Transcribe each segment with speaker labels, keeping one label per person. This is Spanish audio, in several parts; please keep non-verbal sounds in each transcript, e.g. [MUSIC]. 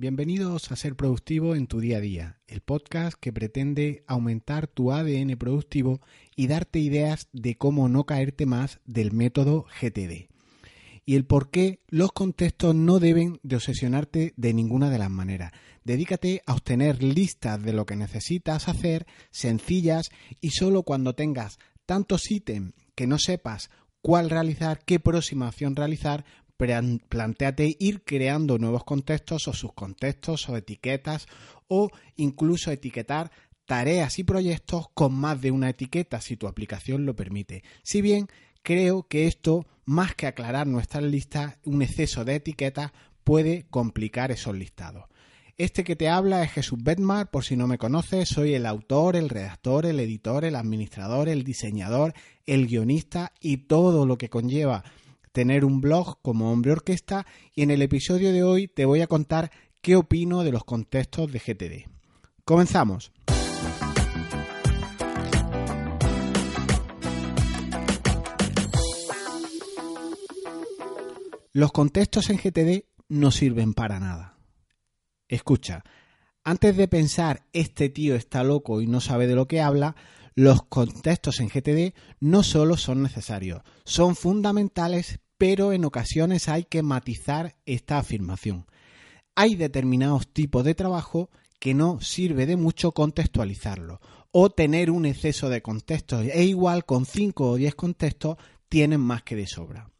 Speaker 1: Bienvenidos a Ser Productivo en tu día a día, el podcast que pretende aumentar tu ADN productivo y darte ideas de cómo no caerte más del método GTD. Y el por qué los contextos no deben de obsesionarte de ninguna de las maneras. Dedícate a obtener listas de lo que necesitas hacer, sencillas, y solo cuando tengas tantos ítems que no sepas cuál realizar, qué próxima acción realizar, planteate ir creando nuevos contextos o subcontextos o etiquetas o incluso etiquetar tareas y proyectos con más de una etiqueta si tu aplicación lo permite. Si bien creo que esto, más que aclarar nuestras listas, un exceso de etiquetas puede complicar esos listados. Este que te habla es Jesús Bedmar, por si no me conoces, soy el autor, el redactor, el editor, el administrador, el diseñador, el guionista y todo lo que conlleva tener un blog como hombre orquesta y en el episodio de hoy te voy a contar qué opino de los contextos de GTD. Comenzamos. Los contextos en GTD no sirven para nada. Escucha, antes de pensar este tío está loco y no sabe de lo que habla, los contextos en GTD no solo son necesarios, son fundamentales pero en ocasiones hay que matizar esta afirmación. Hay determinados tipos de trabajo que no sirve de mucho contextualizarlo o tener un exceso de contextos e igual con 5 o 10 contextos tienen más que de sobra.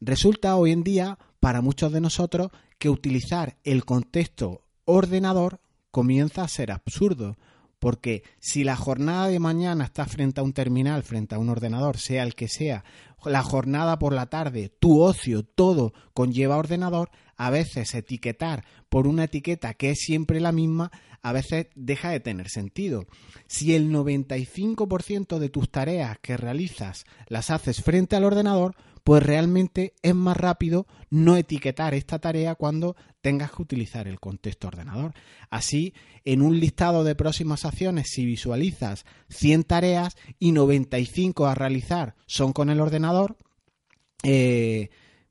Speaker 1: Resulta hoy en día para muchos de nosotros que utilizar el contexto ordenador comienza a ser absurdo, porque si la jornada de mañana está frente a un terminal, frente a un ordenador, sea el que sea, la jornada por la tarde, tu ocio, todo conlleva ordenador, a veces etiquetar por una etiqueta que es siempre la misma, a veces deja de tener sentido. Si el 95% de tus tareas que realizas las haces frente al ordenador, pues realmente es más rápido no etiquetar esta tarea cuando tengas que utilizar el contexto ordenador. Así, en un listado de próximas acciones, si visualizas 100 tareas y 95 a realizar son con el ordenador, eh,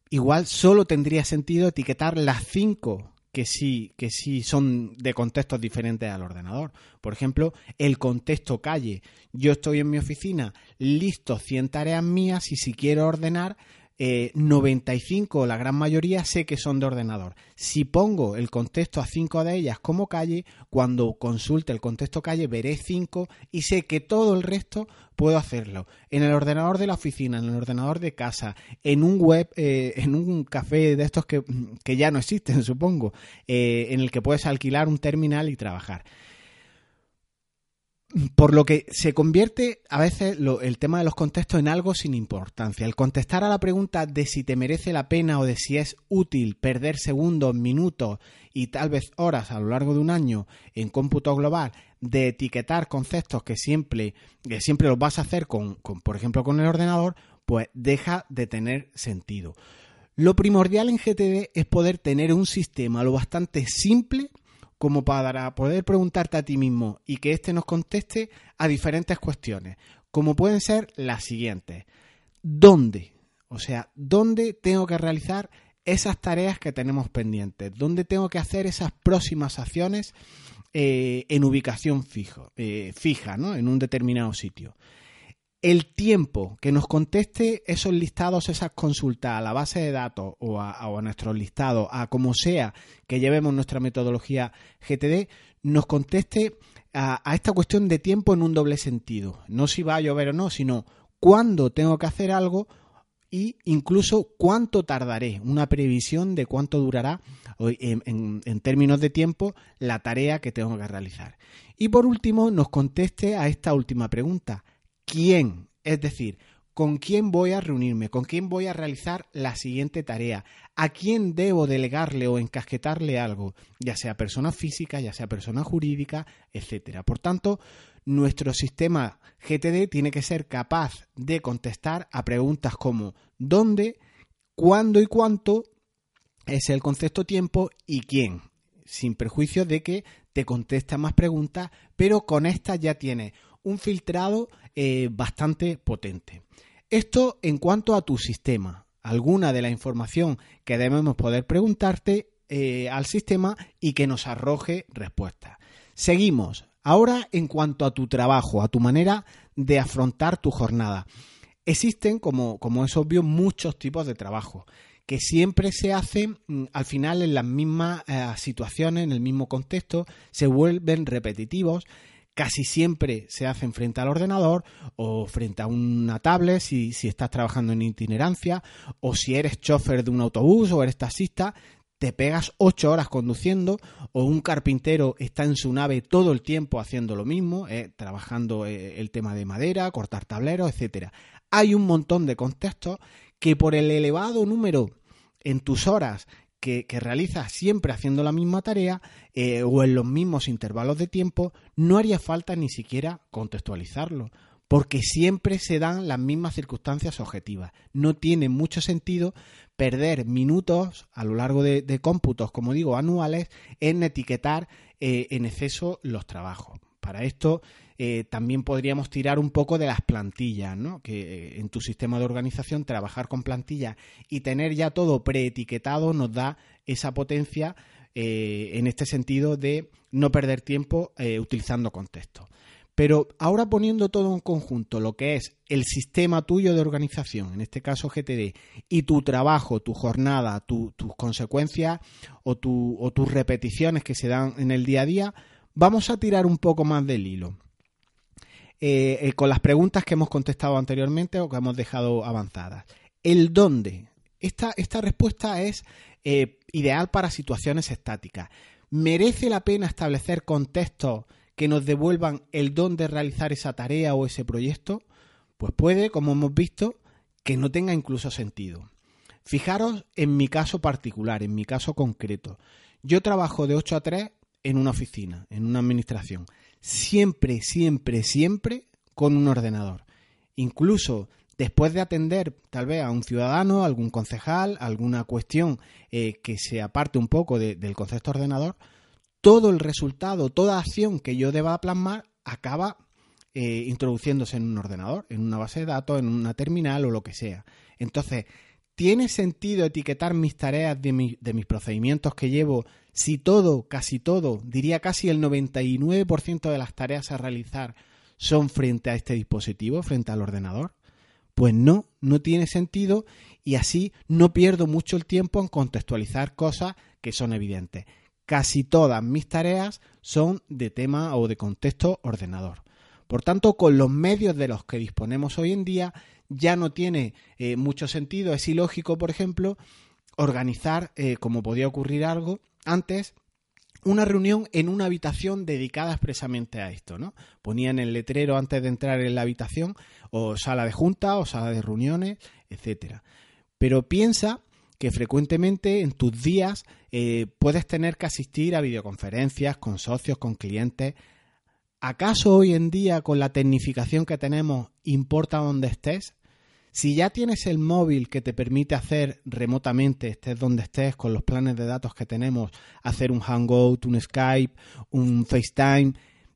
Speaker 1: igual solo tendría sentido etiquetar las 5 que sí, que sí son de contextos diferentes al ordenador. Por ejemplo, el contexto calle. Yo estoy en mi oficina, listo 100 tareas mías y si quiero ordenar, 95, eh, la gran mayoría, sé que son de ordenador. Si pongo el contexto a 5 de ellas como calle, cuando consulte el contexto calle veré 5 y sé que todo el resto puedo hacerlo. En el ordenador de la oficina, en el ordenador de casa, en un web, eh, en un café de estos que, ya no existen, [LAUGHS] supongo, eh, en el que puedes alquilar un terminal y trabajar por lo que se convierte a veces el tema de los contextos en algo sin importancia. El contestar a la pregunta de si te merece la pena o de si es útil perder segundos, minutos y tal vez horas a lo largo de un año en cómputo global de etiquetar conceptos que siempre, que siempre los vas a hacer con, por ejemplo, con el ordenador, pues deja de tener sentido. Lo primordial en GTD es poder tener un sistema lo bastante simple como para poder preguntarte a ti mismo y que éste nos conteste a diferentes cuestiones, como pueden ser las siguientes. ¿Dónde? O sea, ¿dónde tengo que realizar esas tareas que tenemos pendientes? ¿Dónde tengo que hacer esas próximas acciones eh, en ubicación fijo, eh, fija, ¿no? En un determinado sitio el tiempo que nos conteste esos listados, esas consultas a la base de datos o a, nuestros listados, a como sea que llevemos nuestra metodología GTD, nos conteste a, esta cuestión de tiempo en un doble sentido. No si va a llover o no, sino cuándo tengo que hacer algo y incluso cuánto tardaré, una previsión de cuánto durará en, en, términos de tiempo la tarea que tengo que realizar. Y por último, nos conteste a esta última pregunta quién, es decir, con quién voy a reunirme, con quién voy a realizar la siguiente tarea, a quién debo delegarle o encasquetarle algo, ya sea persona física, ya sea persona jurídica, etcétera. Por tanto, nuestro sistema GTD tiene que ser capaz de contestar a preguntas como dónde, cuándo y cuánto es el concepto tiempo y quién, sin perjuicio de que te contesta más preguntas, pero con estas ya tiene un filtrado eh, bastante potente. Esto en cuanto a tu sistema. Alguna de la información que debemos poder preguntarte eh, al sistema y que nos arroje respuestas. Seguimos. Ahora, en cuanto a tu trabajo, a tu manera de afrontar tu jornada. Existen, como, como es obvio, muchos tipos de trabajo que siempre se hacen mm, al final en las mismas eh, situaciones, en el mismo contexto, se vuelven repetitivos casi siempre se hacen frente al ordenador o frente a una tablet si, estás trabajando en itinerancia o si eres chofer de un autobús o eres taxista, te pegas ocho horas conduciendo o un carpintero está en su nave todo el tiempo haciendo lo mismo, eh, trabajando eh, el tema de madera, cortar tableros, etcétera. Hay un montón de contextos que por el elevado número en tus horas que, realizas siempre haciendo la misma tarea eh, o en los mismos intervalos de tiempo, no haría falta ni siquiera contextualizarlo, porque siempre se dan las mismas circunstancias objetivas. No tiene mucho sentido perder minutos a lo largo de, cómputos, como digo, anuales, en etiquetar eh, en exceso los trabajos. Para esto eh, también podríamos tirar un poco de las plantillas, ¿no? Que eh, en tu sistema de organización trabajar con plantillas y tener ya todo preetiquetado nos da esa potencia eh, en este sentido de no perder tiempo utilizando contexto. Pero ahora poniendo todo en conjunto, lo que es el sistema tuyo de organización, en este caso GTD, y tu trabajo, tu jornada, tus consecuencias o tus repeticiones que se dan en el día a día, Vamos a tirar un poco más del hilo. Eh, eh, con las preguntas que hemos contestado anteriormente o que hemos dejado avanzadas. El dónde. Esta, esta respuesta es eh, ideal para situaciones estáticas. ¿Merece la pena establecer contextos que nos devuelvan el dónde realizar esa tarea o ese proyecto? Pues puede, como hemos visto, que no tenga incluso sentido. Fijaros en mi caso particular, en mi caso concreto. Yo trabajo de 8 a 3 en una oficina, en una administración. Siempre, siempre, siempre con un ordenador. Incluso después de atender tal vez a un ciudadano, algún concejal, alguna cuestión eh, que se aparte un poco del concepto ordenador, todo el resultado, toda acción que yo deba plasmar acaba eh, introduciéndose en un ordenador, en una base de datos, en una terminal o lo que sea. Entonces, ¿tiene sentido etiquetar mis tareas de, mis procedimientos que llevo si todo, casi todo, diría casi el 99% de las tareas a realizar son frente a este dispositivo, frente al ordenador? Pues no, no tiene sentido y así no pierdo mucho el tiempo en contextualizar cosas que son evidentes. Casi todas mis tareas son de tema o de contexto ordenador. Por tanto, con los medios de los que disponemos hoy en día, ya no tiene eh, mucho sentido, es ilógico, por ejemplo, organizar, eh, como podía ocurrir algo, antes una reunión en una habitación dedicada expresamente a esto, ¿no? Ponían el letrero antes de entrar en la habitación, o sala de junta, o sala de reuniones, etcétera. Pero piensa que frecuentemente en tus días eh, puedes tener que asistir a videoconferencias con socios, con clientes. ¿Acaso hoy en día, con la tecnificación que tenemos, importa dónde estés? Si ya tienes el móvil que te permite hacer remotamente, estés donde estés, con los planes de datos que tenemos, hacer un Hangout, un Skype, un FaceTime,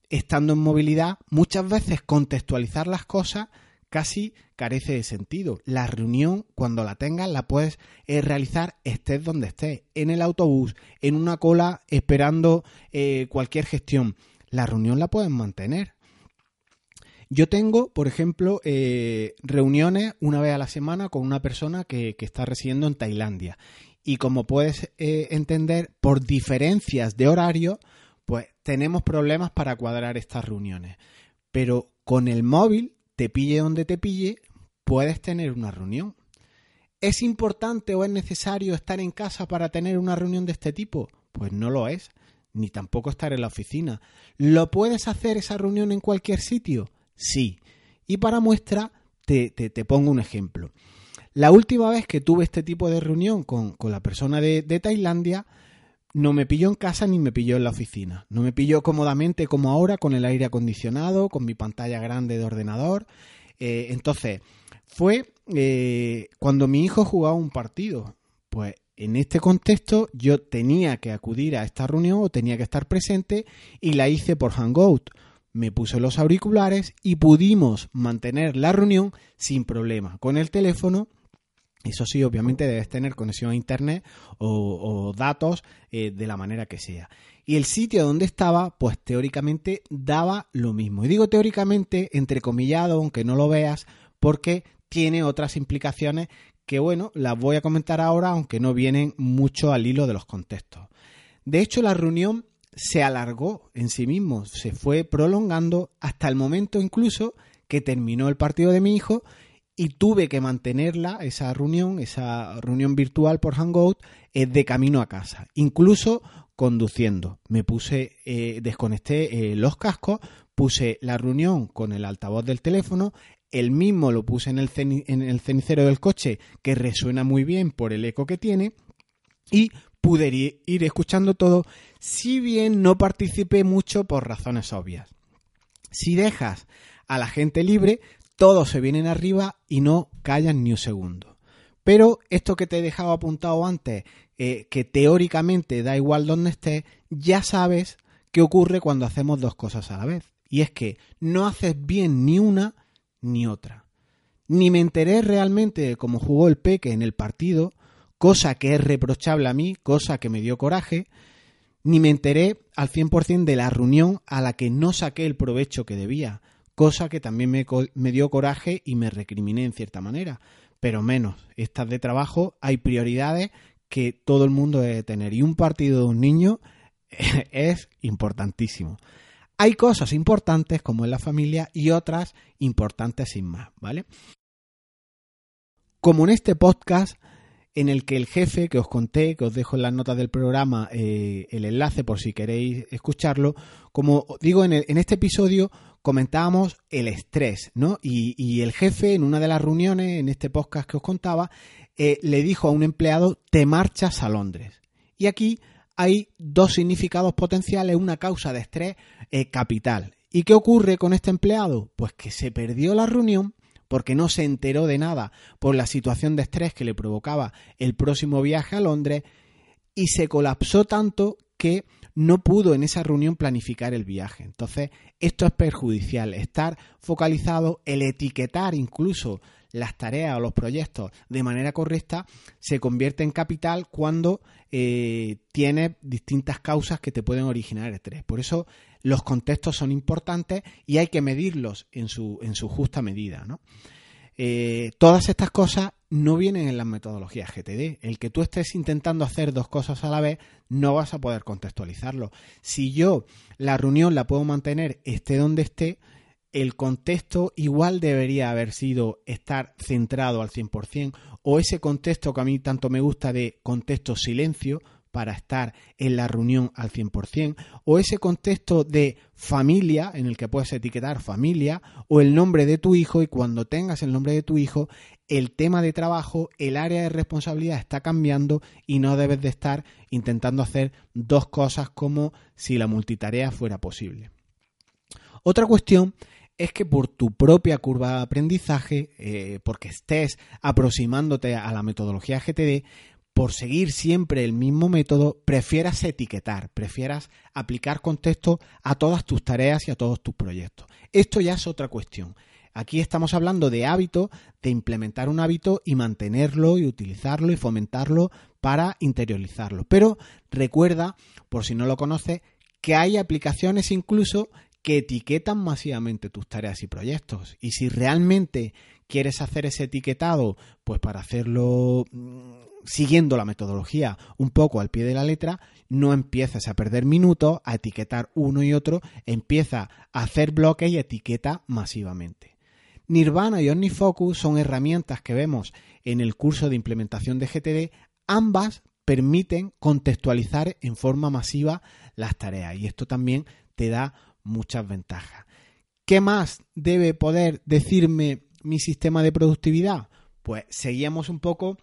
Speaker 1: estando en movilidad, muchas veces contextualizar las cosas casi carece de sentido. La reunión, cuando la tengas, la puedes eh, realizar estés donde estés, en el autobús, en una cola, esperando eh, cualquier gestión. La reunión la puedes mantener. Yo tengo, por ejemplo, eh, reuniones una vez a la semana con una persona que, está residiendo en Tailandia. Y como puedes eh, entender, por diferencias de horario, pues tenemos problemas para cuadrar estas reuniones. Pero con el móvil, te pille donde te pille, puedes tener una reunión. ¿Es importante o es necesario estar en casa para tener una reunión de este tipo? Pues no lo es, ni tampoco estar en la oficina. ¿Lo puedes hacer esa reunión en cualquier sitio? Sí. Y para muestra, te, pongo un ejemplo. La última vez que tuve este tipo de reunión con, la persona de, Tailandia, no me pilló en casa ni me pilló en la oficina. No me pilló cómodamente como ahora, con el aire acondicionado, con mi pantalla grande de ordenador. Eh, entonces, fue eh, cuando mi hijo jugaba un partido. Pues en este contexto yo tenía que acudir a esta reunión o tenía que estar presente y la hice por Hangout me puse los auriculares y pudimos mantener la reunión sin problema, con el teléfono Eso sí, obviamente debes tener conexión a Internet o, datos eh, de la manera que sea. Y el sitio donde estaba, pues teóricamente daba lo mismo. Y digo teóricamente, entrecomillado, aunque no lo veas, porque tiene otras implicaciones que, bueno, las voy a comentar ahora, aunque no vienen mucho al hilo de los contextos. De hecho, la reunión se alargó en sí mismo, se fue prolongando hasta el momento incluso que terminó el partido de mi hijo y tuve que mantenerla, esa reunión, esa reunión virtual por Hangout, eh, de camino a casa, incluso conduciendo. Me puse, eh, desconecté eh, los cascos, puse la reunión con el altavoz del teléfono, el mismo lo puse en el, en el cenicero del coche, que resuena muy bien por el eco que tiene, y pude ir escuchando todo, si bien no participé mucho por razones obvias. Si dejas a la gente libre, todos se vienen arriba y no callan ni un segundo. Pero esto que te he dejado apuntado antes, eh, que teóricamente da igual donde estés, ya sabes qué ocurre cuando hacemos dos cosas a la vez. Y es que no haces bien ni una ni otra. Ni me enteré realmente de cómo jugó el Peque en el partido, cosa que es reprochable a mí, cosa que me dio coraje, ni me enteré al 100% de la reunión a la que no saqué el provecho que debía, cosa que también me, me, dio coraje y me recriminé en cierta manera. Pero menos, estas de trabajo hay prioridades que todo el mundo debe tener y un partido de un niño [LAUGHS] es importantísimo. Hay cosas importantes como en la familia y otras importantes sin más, ¿vale? Como en este podcast en el que el jefe que os conté, que os dejo en las notas del programa eh, el enlace por si queréis escucharlo, como digo en, este episodio comentábamos el estrés, ¿no? Y, el jefe en una de las reuniones, en este podcast que os contaba, eh, le dijo a un empleado, te marchas a Londres. Y aquí hay dos significados potenciales, una causa de estrés eh, capital. ¿Y qué ocurre con este empleado? Pues que se perdió la reunión porque no se enteró de nada por la situación de estrés que le provocaba el próximo viaje a Londres y se colapsó tanto que no pudo en esa reunión planificar el viaje. Entonces, esto es perjudicial. Estar focalizado, el etiquetar incluso las tareas o los proyectos de manera correcta se convierte en capital cuando eh, tiene distintas causas que te pueden originar estrés. Por eso los contextos son importantes y hay que medirlos en su, en su justa medida. Eh, todas estas cosas no vienen en las metodologías GTD. El que tú estés intentando hacer dos cosas a la vez, no vas a poder contextualizarlo. Si yo la reunión la puedo mantener esté donde esté, el contexto igual debería haber sido estar centrado al 100% o ese contexto que a mí tanto me gusta de contexto silencio para estar en la reunión al 100% o ese contexto de familia en el que puedes etiquetar familia o el nombre de tu hijo y cuando tengas el nombre de tu hijo el tema de trabajo, el área de responsabilidad está cambiando y no debes de estar intentando hacer dos cosas como si la multitarea fuera posible. Otra cuestión es que por tu propia curva de aprendizaje, eh, porque estés aproximándote a la metodología GTD, por seguir siempre el mismo método, prefieras etiquetar, prefieras aplicar contexto a todas tus tareas y a todos tus proyectos. Esto ya es otra cuestión. Aquí estamos hablando de hábito, de implementar un hábito y mantenerlo y utilizarlo y fomentarlo para interiorizarlo. Pero recuerda, por si no lo conoces, que hay aplicaciones incluso que etiquetan masivamente tus tareas y proyectos. Y si realmente quieres hacer ese etiquetado, pues para hacerlo mm, siguiendo la metodología un poco al pie de la letra, no empieces a perder minutos a etiquetar uno y otro, empieza a hacer bloques y etiqueta masivamente. Nirvana y OmniFocus son herramientas que vemos en el curso de implementación de GTD, ambas permiten contextualizar en forma masiva las tareas y esto también te da muchas ventajas. ¿Qué más debe poder decirme mi sistema de productividad? Pues seguíamos un poco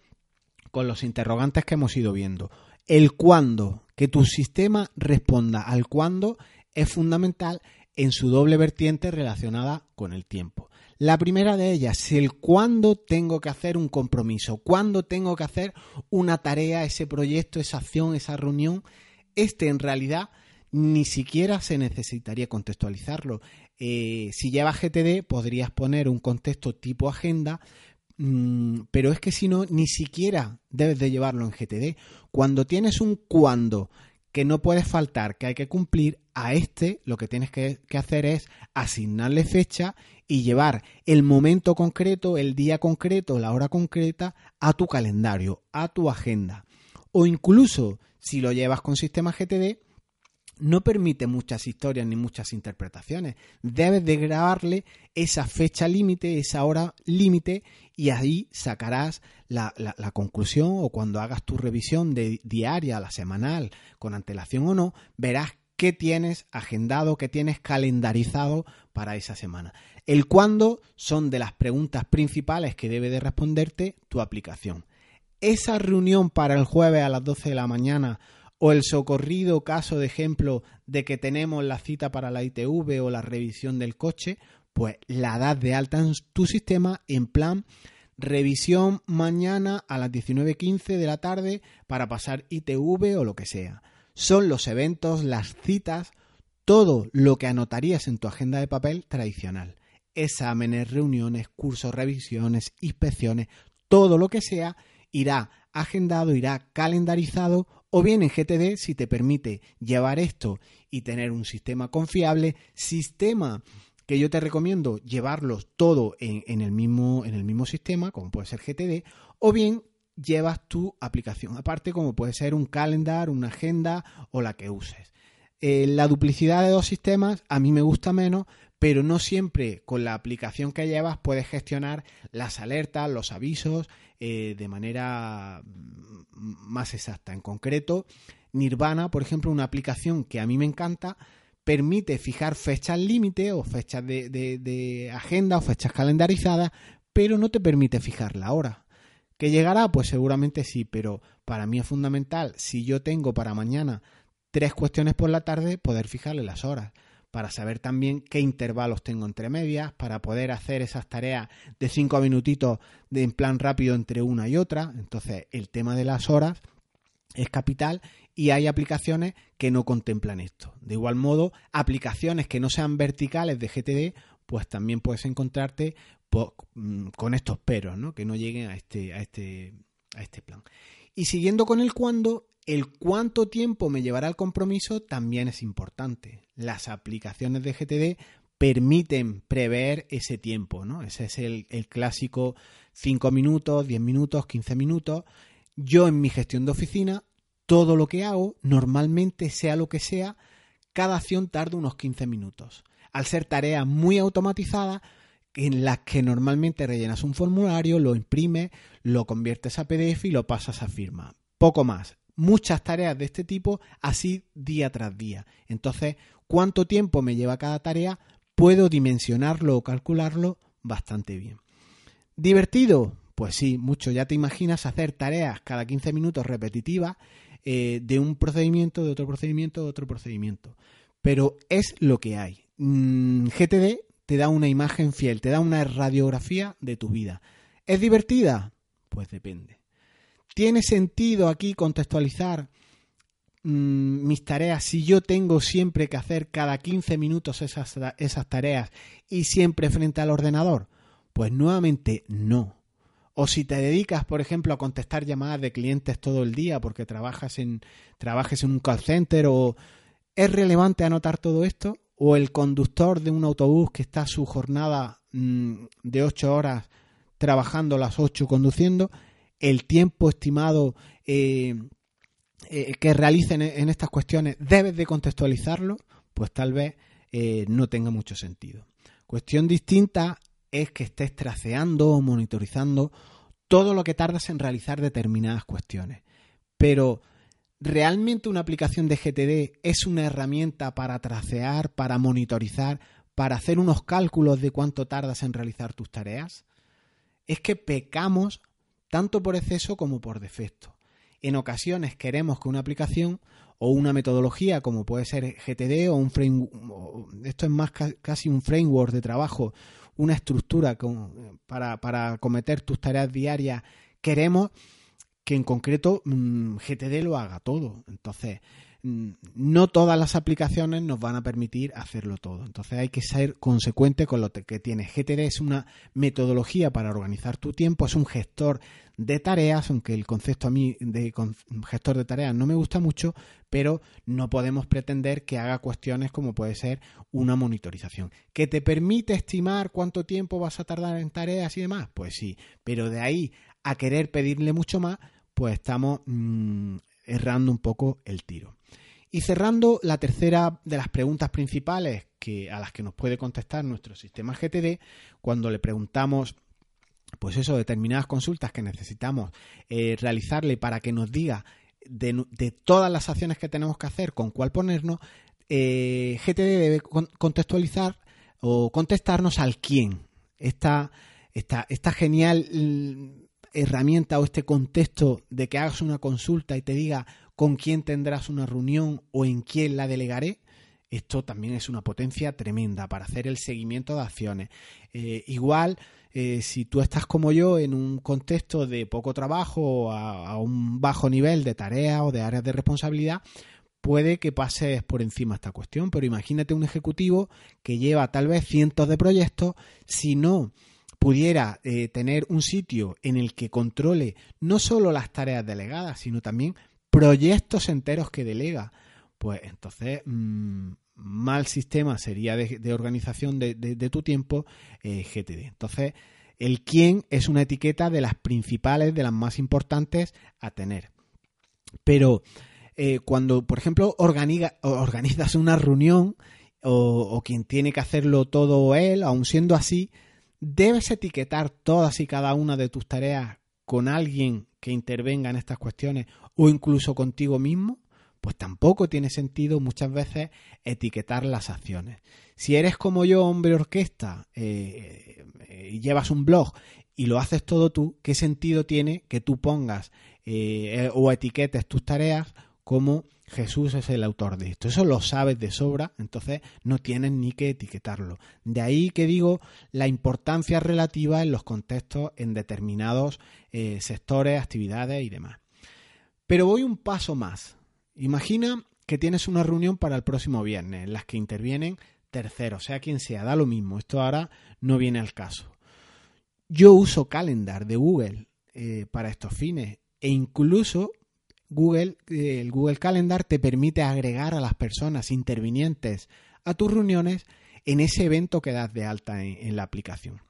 Speaker 1: con los interrogantes que hemos ido viendo. El cuándo, que tu sistema responda al cuándo es fundamental en su doble vertiente relacionada con el tiempo. La primera de ellas, el cuándo tengo que hacer un compromiso, cuándo tengo que hacer una tarea, ese proyecto, esa acción, esa reunión. Este en realidad ni siquiera se necesitaría contextualizarlo. Eh, si llevas GTD, podrías poner un contexto tipo agenda, mm, pero es que si no, ni siquiera debes de llevarlo en GTD. Cuando tienes un cuando que no puedes faltar, que hay que cumplir, a este lo que tienes que, que, hacer es asignarle fecha y llevar el momento concreto, el día concreto, la hora concreta a tu calendario, a tu agenda. O incluso si lo llevas con sistema GTD, no permite muchas historias ni muchas interpretaciones. Debes de grabarle esa fecha límite, esa hora límite, y ahí sacarás la, la, conclusión o cuando hagas tu revisión de diaria, la semanal, con antelación o no, verás qué tienes agendado, qué tienes calendarizado para esa semana. El cuándo son de las preguntas principales que debe de responderte tu aplicación. Esa reunión para el jueves a las 12 de la mañana o el socorrido caso de ejemplo de que tenemos la cita para la ITV o la revisión del coche, pues la das de alta en tu sistema en plan revisión mañana a las 19.15 de la tarde para pasar ITV o lo que sea. Son los eventos, las citas, todo lo que anotarías en tu agenda de papel tradicional. Exámenes, reuniones, cursos, revisiones, inspecciones, todo lo que sea irá agendado, irá calendarizado o bien en GTD si te permite llevar esto y tener un sistema confiable, sistema que yo te recomiendo llevarlos todo en, el mismo, en el mismo sistema, como puede ser GTD, o bien llevas tu aplicación aparte, como puede ser un calendar, una agenda o la que uses. Eh, la duplicidad de dos sistemas a mí me gusta menos, pero no siempre con la aplicación que llevas puedes gestionar las alertas, los avisos eh, de manera más exacta. En concreto, Nirvana, por ejemplo, una aplicación que a mí me encanta, permite fijar fechas límite o fechas de, agenda o fechas calendarizadas, pero no te permite fijar la hora. ¿Que llegará? Pues seguramente sí, pero para mí es fundamental, si yo tengo para mañana tres cuestiones por la tarde, poder fijarle las horas para saber también qué intervalos tengo entre medias, para poder hacer esas tareas de cinco minutitos de en plan rápido entre una y otra. Entonces, el tema de las horas es capital y hay aplicaciones que no contemplan esto. De igual modo, aplicaciones que no sean verticales de GTD, pues también puedes encontrarte mm, con estos peros, ¿no? que no lleguen a este, a este, a este plan. Y siguiendo con el cuándo, el cuánto tiempo me llevará el compromiso también es importante. Las aplicaciones de GTD permiten prever ese tiempo, ¿no? Ese es el, clásico 5 minutos, 10 minutos, 15 minutos. Yo en mi gestión de oficina, todo lo que hago, normalmente sea lo que sea, cada acción tarda unos 15 minutos. Al ser tareas muy automatizadas, en las que normalmente rellenas un formulario, lo imprimes, lo conviertes a PDF y lo pasas a firma. Poco más muchas tareas de este tipo así día tras día. Entonces, ¿cuánto tiempo me lleva cada tarea? Puedo dimensionarlo o calcularlo bastante bien. ¿Divertido? Pues sí, mucho. Ya te imaginas hacer tareas cada 15 minutos repetitivas eh, de un procedimiento, de otro procedimiento, de otro procedimiento. Pero es lo que hay. Mm, GTD te da una imagen fiel, te da una radiografía de tu vida. ¿Es divertida? Pues depende. ¿Tiene sentido aquí contextualizar mm, mis tareas si yo tengo siempre que hacer cada 15 minutos esas, esas tareas y siempre frente al ordenador? Pues nuevamente no. O si te dedicas, por ejemplo, a contestar llamadas de clientes todo el día porque trabajas en, trabajes en un call center o ¿es relevante anotar todo esto? ¿O el conductor de un autobús que está su jornada mm, de 8 horas trabajando las 8 conduciendo? el tiempo estimado eh, eh, que realicen en estas cuestiones, debes de contextualizarlo, pues tal vez eh, no tenga mucho sentido. Cuestión distinta es que estés traceando o monitorizando todo lo que tardas en realizar determinadas cuestiones. Pero, ¿realmente una aplicación de GTD es una herramienta para tracear, para monitorizar, para hacer unos cálculos de cuánto tardas en realizar tus tareas? Es que pecamos tanto por exceso como por defecto. En ocasiones queremos que una aplicación o una metodología como puede ser GTD o un framework, esto es más casi un framework de trabajo, una estructura para, para cometer tus tareas diarias, queremos que en concreto mm, GTD lo haga todo. Entonces, mm, no todas las aplicaciones nos van a permitir hacerlo todo. Entonces hay que ser consecuente con lo que tiene. GTD es una metodología para organizar tu tiempo, es un gestor de tareas, aunque el concepto a mí de gestor de tareas no me gusta mucho, pero no podemos pretender que haga cuestiones como puede ser una monitorización. ¿Que te permite estimar cuánto tiempo vas a tardar en tareas y demás? Pues sí, pero de ahí a querer pedirle mucho más, pues estamos mm, errando un poco el tiro. Y cerrando la tercera de las preguntas principales que, a las que nos puede contestar nuestro sistema GTD, cuando le preguntamos pues eso, determinadas consultas que necesitamos eh, realizarle para que nos diga de, todas las acciones que tenemos que hacer, con cuál ponernos, eh, GTD debe contextualizar o contestarnos al quién. Esta, esta, esta genial mm, herramienta o este contexto de que hagas una consulta y te diga con quién tendrás una reunión o en quién la delegaré, esto también es una potencia tremenda para hacer el seguimiento de acciones. Eh, igual, eh, si tú estás como yo en un contexto de poco trabajo, a, a un bajo nivel de tarea o de áreas de responsabilidad, puede que pases por encima esta cuestión, pero imagínate un ejecutivo que lleva tal vez cientos de proyectos, si no pudiera eh, tener un sitio en el que controle no solo las tareas delegadas, sino también proyectos enteros que delega, pues entonces mm, mal sistema sería de, organización de, tu tiempo eh, GTD. Entonces, el quién es una etiqueta de las principales, de las más importantes a tener. Pero eh, cuando, por ejemplo, organizas una reunión o, o, quien tiene que hacerlo todo él, aun siendo así, debes etiquetar todas y cada una de tus tareas con alguien que intervenga en estas cuestiones o incluso contigo mismo pues tampoco tiene sentido muchas veces etiquetar las acciones. Si eres como yo, hombre orquesta, eh, y llevas un blog y lo haces todo tú, ¿qué sentido tiene que tú pongas eh, o etiquetes tus tareas como Jesús es el autor de esto? Eso lo sabes de sobra, entonces no tienes ni que etiquetarlo. De ahí que digo la importancia relativa en los contextos en determinados sectores, actividades y demás. Pero voy un paso más. Imagina que tienes una reunión para el próximo viernes en las que intervienen terceros, sea quien sea, da lo mismo, esto ahora no viene al caso. Yo uso Calendar de Google eh, para estos fines e incluso Google, eh, el Google Calendar te permite agregar a las personas intervinientes a tus reuniones en ese evento que das de alta en la aplicación.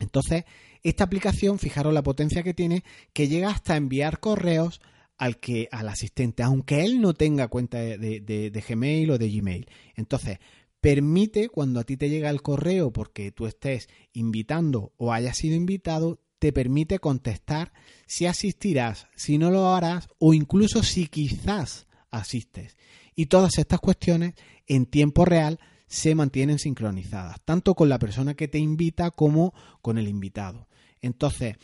Speaker 1: Entonces, esta aplicación, fijaros la potencia que tiene, que llega hasta enviar correos al que al asistente, aunque él no tenga cuenta de, de, Gmail o de Gmail. Entonces, permite cuando a ti te llega el correo porque tú estés invitando o hayas sido invitado, te permite contestar si asistirás, si no lo harás o incluso si quizás asistes. Y todas estas cuestiones en tiempo real se mantienen sincronizadas, tanto con la persona que te invita como con el invitado. Entonces,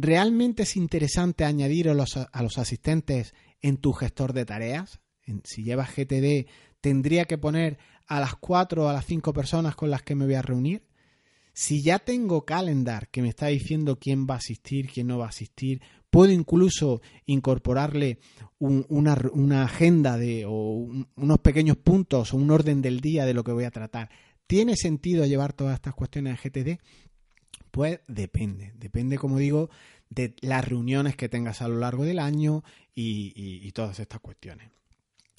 Speaker 1: ¿Realmente es interesante añadir a los, asistentes en tu gestor de tareas? si llevas GTD, ¿tendría que poner a las cuatro o a las cinco personas con las que me voy a reunir? Si ya tengo calendar que me está diciendo quién va a asistir, quién no va a asistir, puedo incluso incorporarle una, agenda de, o unos pequeños puntos o un orden del día de lo que voy a tratar. ¿Tiene sentido llevar todas estas cuestiones a GTD? Pues depende, depende, como digo, de las reuniones que tengas a lo largo del año y, todas estas cuestiones.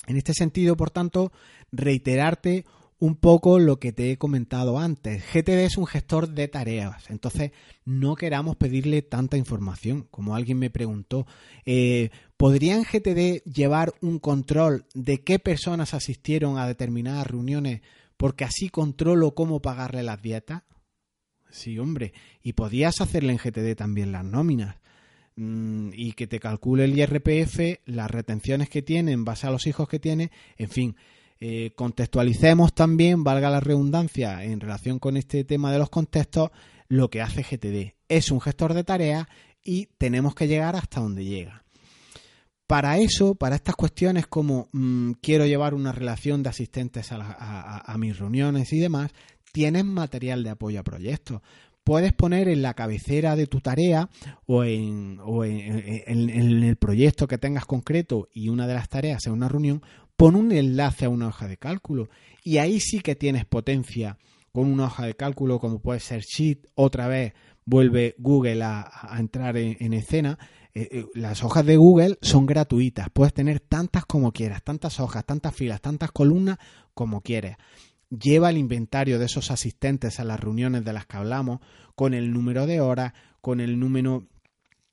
Speaker 1: En este sentido, por tanto, reiterarte un poco lo que te he comentado antes. GTD es un gestor de tareas, entonces no queramos pedirle tanta información. Como alguien me preguntó, eh, ¿podrían GTD llevar un control de qué personas asistieron a determinadas reuniones porque así controlo cómo pagarle las dietas? Sí, hombre. Y podías hacerle en GTD también las nóminas. Mm, y que te calcule el IRPF, las retenciones que tiene en base a los hijos que tiene. En fin, eh, contextualicemos también, valga la redundancia, en relación con este tema de los contextos, lo que hace GTD. Es un gestor de tareas y tenemos que llegar hasta donde llega. Para eso, para estas cuestiones como mm, quiero llevar una relación de asistentes a, mis reuniones y demás, tienes material de apoyo a proyectos. Puedes poner en la cabecera de tu tarea o, en, el proyecto que tengas concreto y una de las tareas sea una reunión, pon un enlace a una hoja de cálculo y ahí sí que tienes potencia con una hoja de cálculo como puede ser Sheet, otra vez vuelve Google a, entrar en, escena. Eh, eh, las hojas de Google son gratuitas, puedes tener tantas como quieras, tantas hojas, tantas filas, tantas columnas como quieras. Lleva el inventario de esos asistentes a las reuniones de las que hablamos, con el número de horas, con el número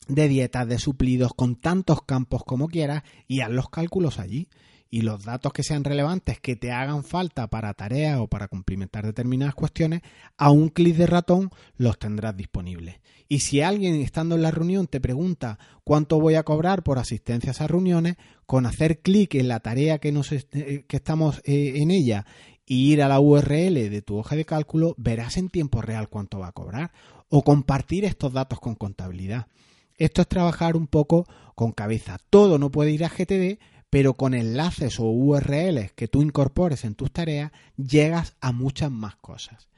Speaker 1: de dietas, de suplidos, con tantos campos como quieras y haz los cálculos allí y los datos que sean relevantes que te hagan falta para tareas o para cumplimentar determinadas cuestiones, a un clic de ratón los tendrás disponibles. Y si alguien estando en la reunión te pregunta cuánto voy a cobrar por asistencia a esas reuniones, con hacer clic en la tarea que, nos, eh, que estamos eh, en ella y ir a la URL de tu hoja de cálculo, verás en tiempo real cuánto va a cobrar o compartir estos datos con contabilidad. Esto es trabajar un poco con cabeza. Todo no puede ir a GTD, pero con enlaces o URLs que tú incorpores en tus tareas, llegas a muchas más cosas.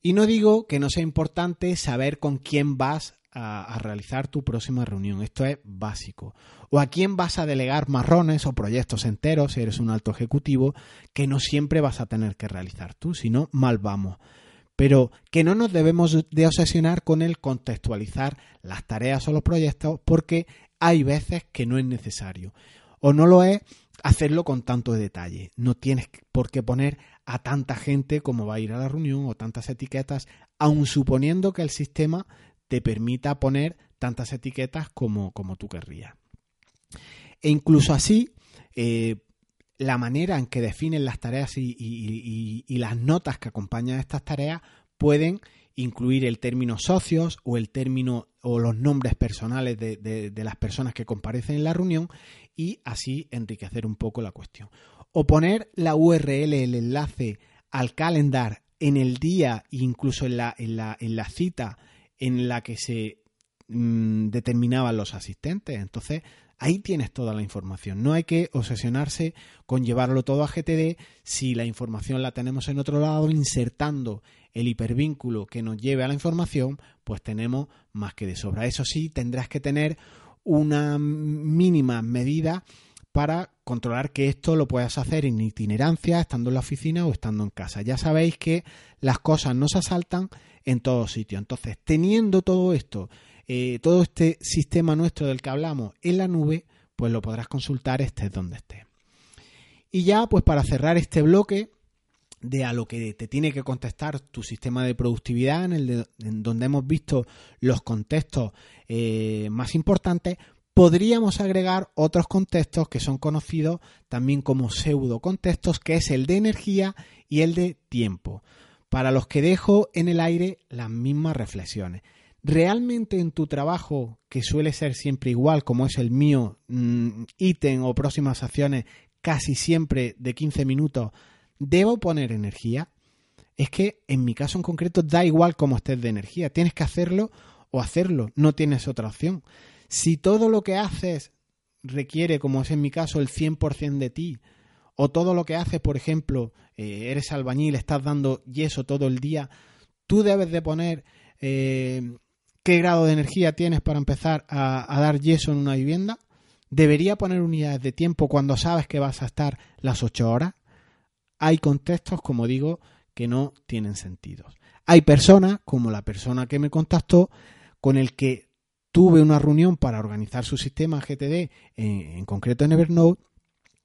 Speaker 1: Y no digo que no sea importante saber con quién vas a, realizar tu próxima reunión. Esto es básico. O a quién vas a delegar marrones o proyectos enteros si eres un alto ejecutivo que no siempre vas a tener que realizar tú, si no, mal vamos. Pero que no nos debemos de obsesionar con el contextualizar las tareas o los proyectos porque hay veces que no es necesario o no lo es hacerlo con tanto detalle. No tienes por qué poner a tanta gente como va a ir a la reunión o tantas etiquetas, aun suponiendo que el sistema te permita poner tantas etiquetas como, como tú querrías. E incluso así, eh, la manera en que definen las tareas y, y, las notas que acompañan estas tareas pueden incluir el término socios o el término o los nombres personales de, las personas que comparecen en la reunión y así enriquecer un poco la cuestión. O poner la URL, el enlace al calendar en el día e incluso en la, en la, en la cita en la que se mm, determinaban los asistentes. Entonces, ahí tienes toda la información. No hay que obsesionarse con llevarlo todo a GTD si la información la tenemos en otro lado, insertando el hipervínculo que nos lleve a la información, pues tenemos más que de sobra. Eso sí, tendrás que tener una mínima medida para controlar que esto lo puedas hacer en itinerancia, estando en la oficina o estando en casa. Ya sabéis que las cosas no se asaltan en todos sitios. Entonces, teniendo todo esto, eh, todo este sistema nuestro del que hablamos en la nube, pues lo podrás consultar estés donde estés. Y ya, pues para cerrar este bloque, de a lo que te tiene que contestar tu sistema de productividad, en, el en donde hemos visto los contextos eh, más importantes, podríamos agregar otros contextos que son conocidos también como pseudo contextos, que es el de energía y el de tiempo, para los que dejo en el aire las mismas reflexiones. ¿Realmente en tu trabajo, que suele ser siempre igual, como es el mío, mm, ítem o próximas acciones, casi siempre de 15 minutos, ¿Debo poner energía? Es que en mi caso en concreto da igual cómo estés de energía. Tienes que hacerlo o hacerlo. No tienes otra opción. Si todo lo que haces requiere, como es en mi caso, el 100% de ti, o todo lo que haces, por ejemplo, eh, eres albañil, estás dando yeso todo el día, tú debes de poner eh, qué grado de energía tienes para empezar a, a, dar yeso en una vivienda. ¿Debería poner unidades de tiempo cuando sabes que vas a estar las 8 horas? Hay contextos, como digo, que no tienen sentido. Hay personas, como la persona que me contactó, con el que tuve una reunión para organizar su sistema GTD, en, concreto en Evernote,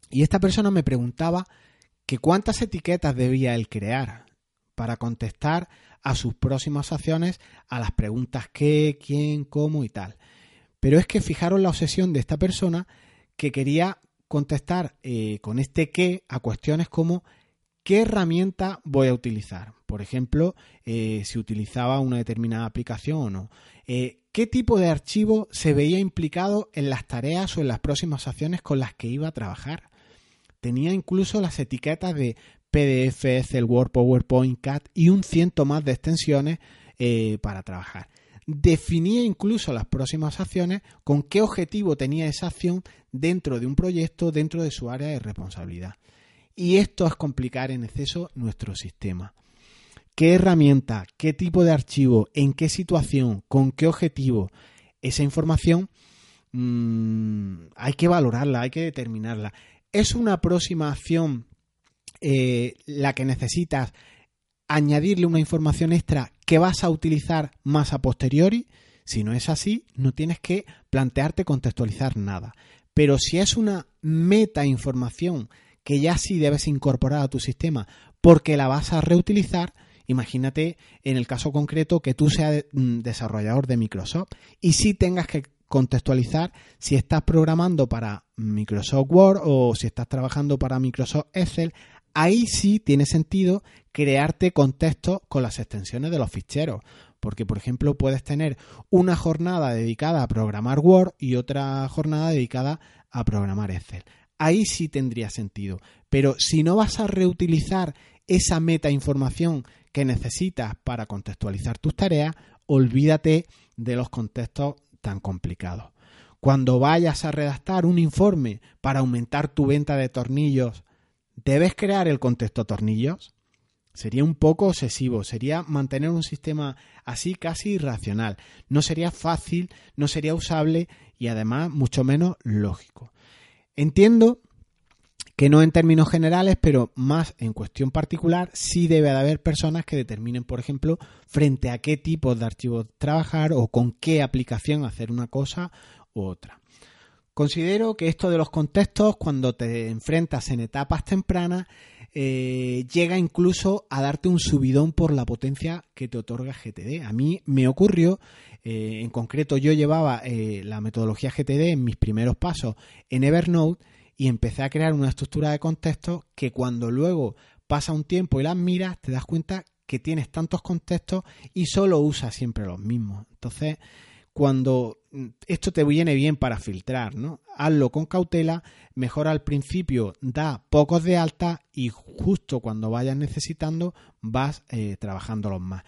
Speaker 1: y esta persona me preguntaba que cuántas etiquetas debía él crear para contestar a sus próximas acciones, a las preguntas qué, quién, cómo y tal. Pero es que fijaron la obsesión de esta persona que quería contestar eh, con este qué a cuestiones como ¿Qué herramienta voy a utilizar? Por ejemplo, eh, si utilizaba una determinada aplicación o no. Eh, ¿Qué tipo de archivo se veía implicado en las tareas o en las próximas acciones con las que iba a trabajar? Tenía incluso las etiquetas de PDF, Excel, Word, PowerPoint, CAT y un ciento más de extensiones eh, para trabajar. Definía incluso las próximas acciones con qué objetivo tenía esa acción dentro de un proyecto, dentro de su área de responsabilidad. Y esto es complicar en exceso nuestro sistema. ¿Qué herramienta, qué tipo de archivo, en qué situación, con qué objetivo? Esa información mmm, hay que valorarla, hay que determinarla. ¿Es una aproximación eh, la que necesitas añadirle una información extra que vas a utilizar más a posteriori? Si no es así, no tienes que plantearte contextualizar nada. Pero si es una meta información que ya sí debes incorporar a tu sistema porque la vas a reutilizar, imagínate en el caso concreto que tú seas mm, desarrollador de Microsoft y si tengas que contextualizar si estás programando para Microsoft Word o si estás trabajando para Microsoft Excel, ahí sí tiene sentido crearte contextos con las extensiones de los ficheros. Porque, por ejemplo, puedes tener una jornada dedicada a programar Word y otra jornada dedicada a programar Excel. Ahí sí tendría sentido. Pero si no vas a reutilizar esa meta información que necesitas para contextualizar tus tareas, olvídate de los contextos tan complicados. Cuando vayas a redactar un informe para aumentar tu venta de tornillos, ¿debes crear el contexto tornillos? Sería un poco obsesivo, sería mantener un sistema así casi irracional. No sería fácil, no sería usable y además mucho menos lógico. Entiendo que no en términos generales, pero más en cuestión particular, sí debe de haber personas que determinen, por ejemplo, frente a qué tipo de archivos trabajar o con qué aplicación hacer una cosa u otra. Considero que esto de los contextos, cuando te enfrentas en etapas tempranas, eh, llega incluso a darte un subidón por la potencia que te otorga GTD. A mí me ocurrió, eh, en concreto yo llevaba eh, la metodología GTD en mis primeros pasos en Evernote y empecé a crear una estructura de contextos que cuando luego pasa un tiempo y las miras te das cuenta que tienes tantos contextos y solo usas siempre los mismos. Entonces, cuando mm, esto te viene bien para filtrar, ¿no? Hazlo con cautela, mejor al principio da pocos de alta y justo cuando vayas necesitando vas eh, trabajándolos más.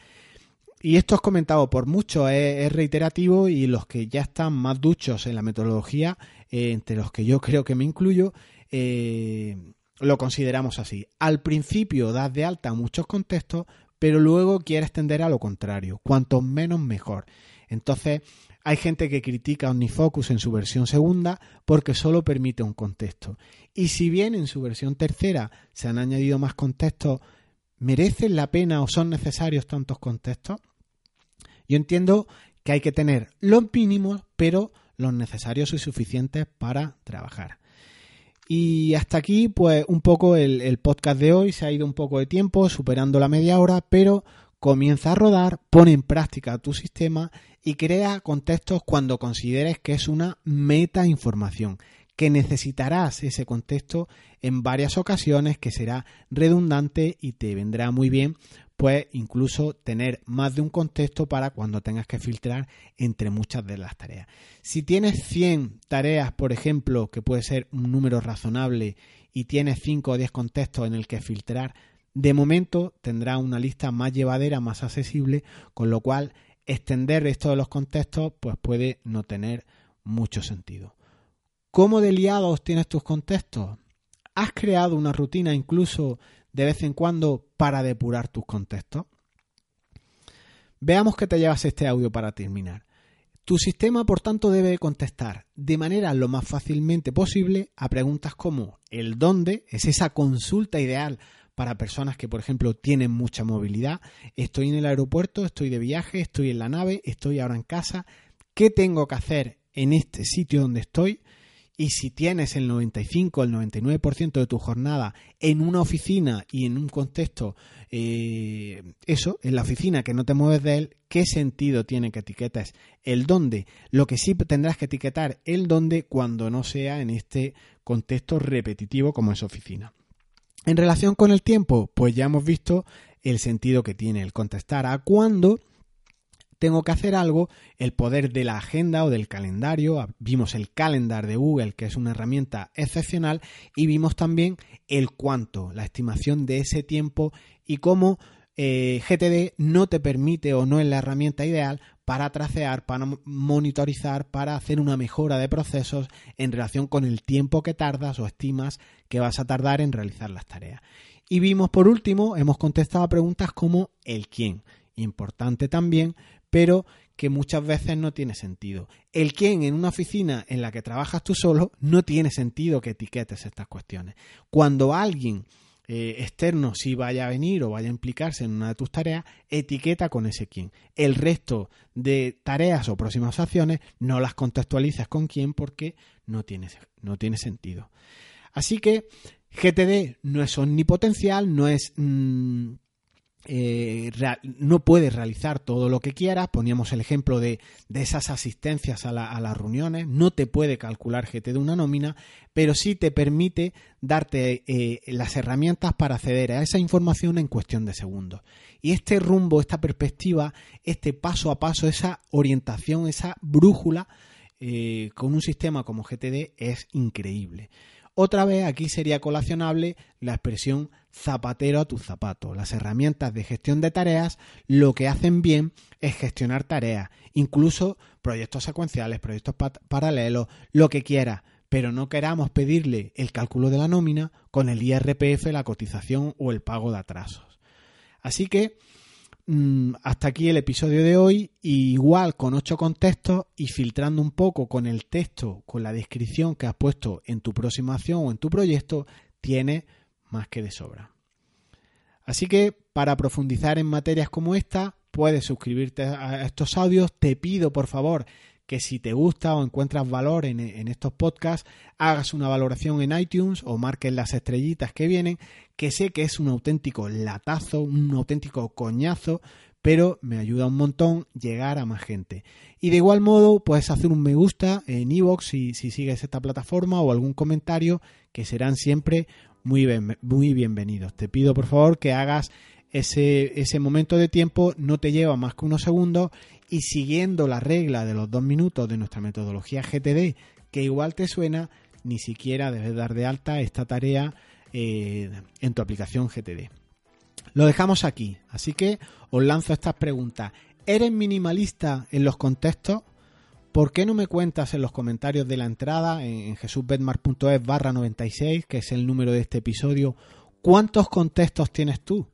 Speaker 1: Y esto es comentado por muchos, es, reiterativo y los que ya están más duchos en la metodología, eh, entre los que yo creo que me incluyo, eh, lo consideramos así. Al principio das de alta muchos contextos, pero luego quieres tender a lo contrario, cuanto menos mejor. Entonces, hay gente que critica OmniFocus en su versión segunda porque solo permite un contexto. Y si bien en su versión tercera se han añadido más contextos, ¿merecen la pena o son necesarios tantos contextos? Yo entiendo que hay que tener los mínimos, pero los necesarios y suficientes para trabajar. Y hasta aquí, pues un poco el, el, podcast de hoy. Se ha ido un poco de tiempo, superando la media hora, pero comienza a rodar, pone en práctica tu sistema y crea contextos cuando consideres que es una meta información, que necesitarás ese contexto en varias ocasiones, que será redundante y te vendrá muy bien, pues incluso tener más de un contexto para cuando tengas que filtrar entre muchas de las tareas. Si tienes 100 tareas, por ejemplo, que puede ser un número razonable, y tienes 5 o 10 contextos en el que filtrar, de momento tendrá una lista más llevadera, más accesible, con lo cual extender esto de los contextos pues puede no tener mucho sentido. ¿Cómo de liados tienes tus contextos? ¿Has creado una rutina incluso de vez en cuando para depurar tus contextos? Veamos que te llevas este audio para terminar. Tu sistema, por tanto, debe contestar de manera lo más fácilmente posible a preguntas como el dónde, es esa consulta ideal para personas que, por ejemplo, tienen mucha movilidad. Estoy en el aeropuerto, estoy de viaje, estoy en la nave, estoy ahora en casa. ¿Qué tengo que hacer en este sitio donde estoy? Y si tienes el 95, el 99% de tu jornada en una oficina y en un contexto, eh, eso, en la oficina que no te mueves de él, ¿qué sentido tiene que etiquetes el dónde? Lo que sí tendrás que etiquetar el dónde cuando no sea en este contexto repetitivo como es oficina. En relación con el tiempo, pues ya hemos visto el sentido que tiene el contestar a cuándo tengo que hacer algo, el poder de la agenda o del calendario. Vimos el calendar de Google, que es una herramienta excepcional, y vimos también el cuánto, la estimación de ese tiempo y cómo eh, GTD no te permite o no es la herramienta ideal para tracear, para monitorizar, para hacer una mejora de procesos en relación con el tiempo que tardas o estimas que vas a tardar en realizar las tareas. Y vimos por último, hemos contestado a preguntas como el quién. Importante también pero que muchas veces no tiene sentido. El quién en una oficina en la que trabajas tú solo no tiene sentido que etiquetes estas cuestiones. Cuando alguien eh, externo si vaya a venir o vaya a implicarse en una de tus tareas, etiqueta con ese quién. El resto de tareas o próximas acciones no las contextualizas con quién porque no tiene, no tiene sentido. Así que GTD no es omnipotencial, no es mm, eh, no puedes realizar todo lo que quieras. Poníamos el ejemplo de, esas asistencias a, las reuniones. No te puede calcular GT de una nómina, pero sí te permite darte eh, las herramientas para acceder a esa información en cuestión de segundos. Y este rumbo, esta perspectiva, este paso a paso, esa orientación, esa brújula eh, con un sistema como GTD es increíble. Otra vez aquí sería colacionable la expresión zapatero a tus zapatos. Las herramientas de gestión de tareas lo que hacen bien es gestionar tareas, incluso proyectos secuenciales, proyectos paralelos, lo que quiera, pero no queramos pedirle el cálculo de la nómina con el IRPF, la cotización o el pago de atrasos. Así que Mm, hasta aquí el episodio de hoy, igual con ocho contextos y filtrando un poco con el texto, con la descripción que has puesto en tu próxima acción o en tu proyecto, tiene más que de sobra. Así que para profundizar en materias como esta, puedes suscribirte a estos audios. Te pido, por favor, que si te gusta o encuentras valor en, estos podcasts, hagas una valoración en iTunes o marques las estrellitas que vienen, que sé que es un auténtico latazo, un auténtico coñazo, pero me ayuda un montón llegar a más gente. Y de igual modo puedes hacer un me gusta en iVoox si, si sigues esta plataforma o algún comentario que serán siempre muy, muy bienvenidos. Te pido por favor que hagas ese, ese momento de tiempo, no te lleva más que unos segundos y siguiendo la regla de los dos minutos de nuestra metodología GTD, que igual te suena, ni siquiera debes dar de alta esta tarea eh, en tu aplicación GTD. Lo dejamos aquí, así que os lanzo estas preguntas. ¿Eres minimalista en los contextos? ¿Por qué no me cuentas en los comentarios de la entrada en jesusbetmar.es barra 96, que es el número de este episodio, cuántos contextos tienes tú?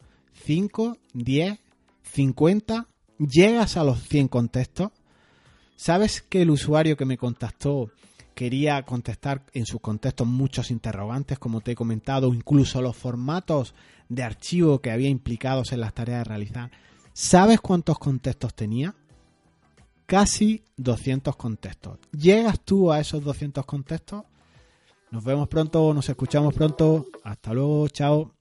Speaker 1: ¿5? ¿10? ¿50? ¿Llegas a los 100 contextos? ¿Sabes que el usuario que me contactó quería contestar en sus contextos muchos interrogantes, como te he comentado, incluso los formatos de archivo que había implicados en las tareas de realizar? ¿Sabes cuántos contextos tenía? Casi 200 contextos. ¿Llegas tú a esos 200 contextos? Nos vemos pronto, nos escuchamos pronto. Hasta luego, chao.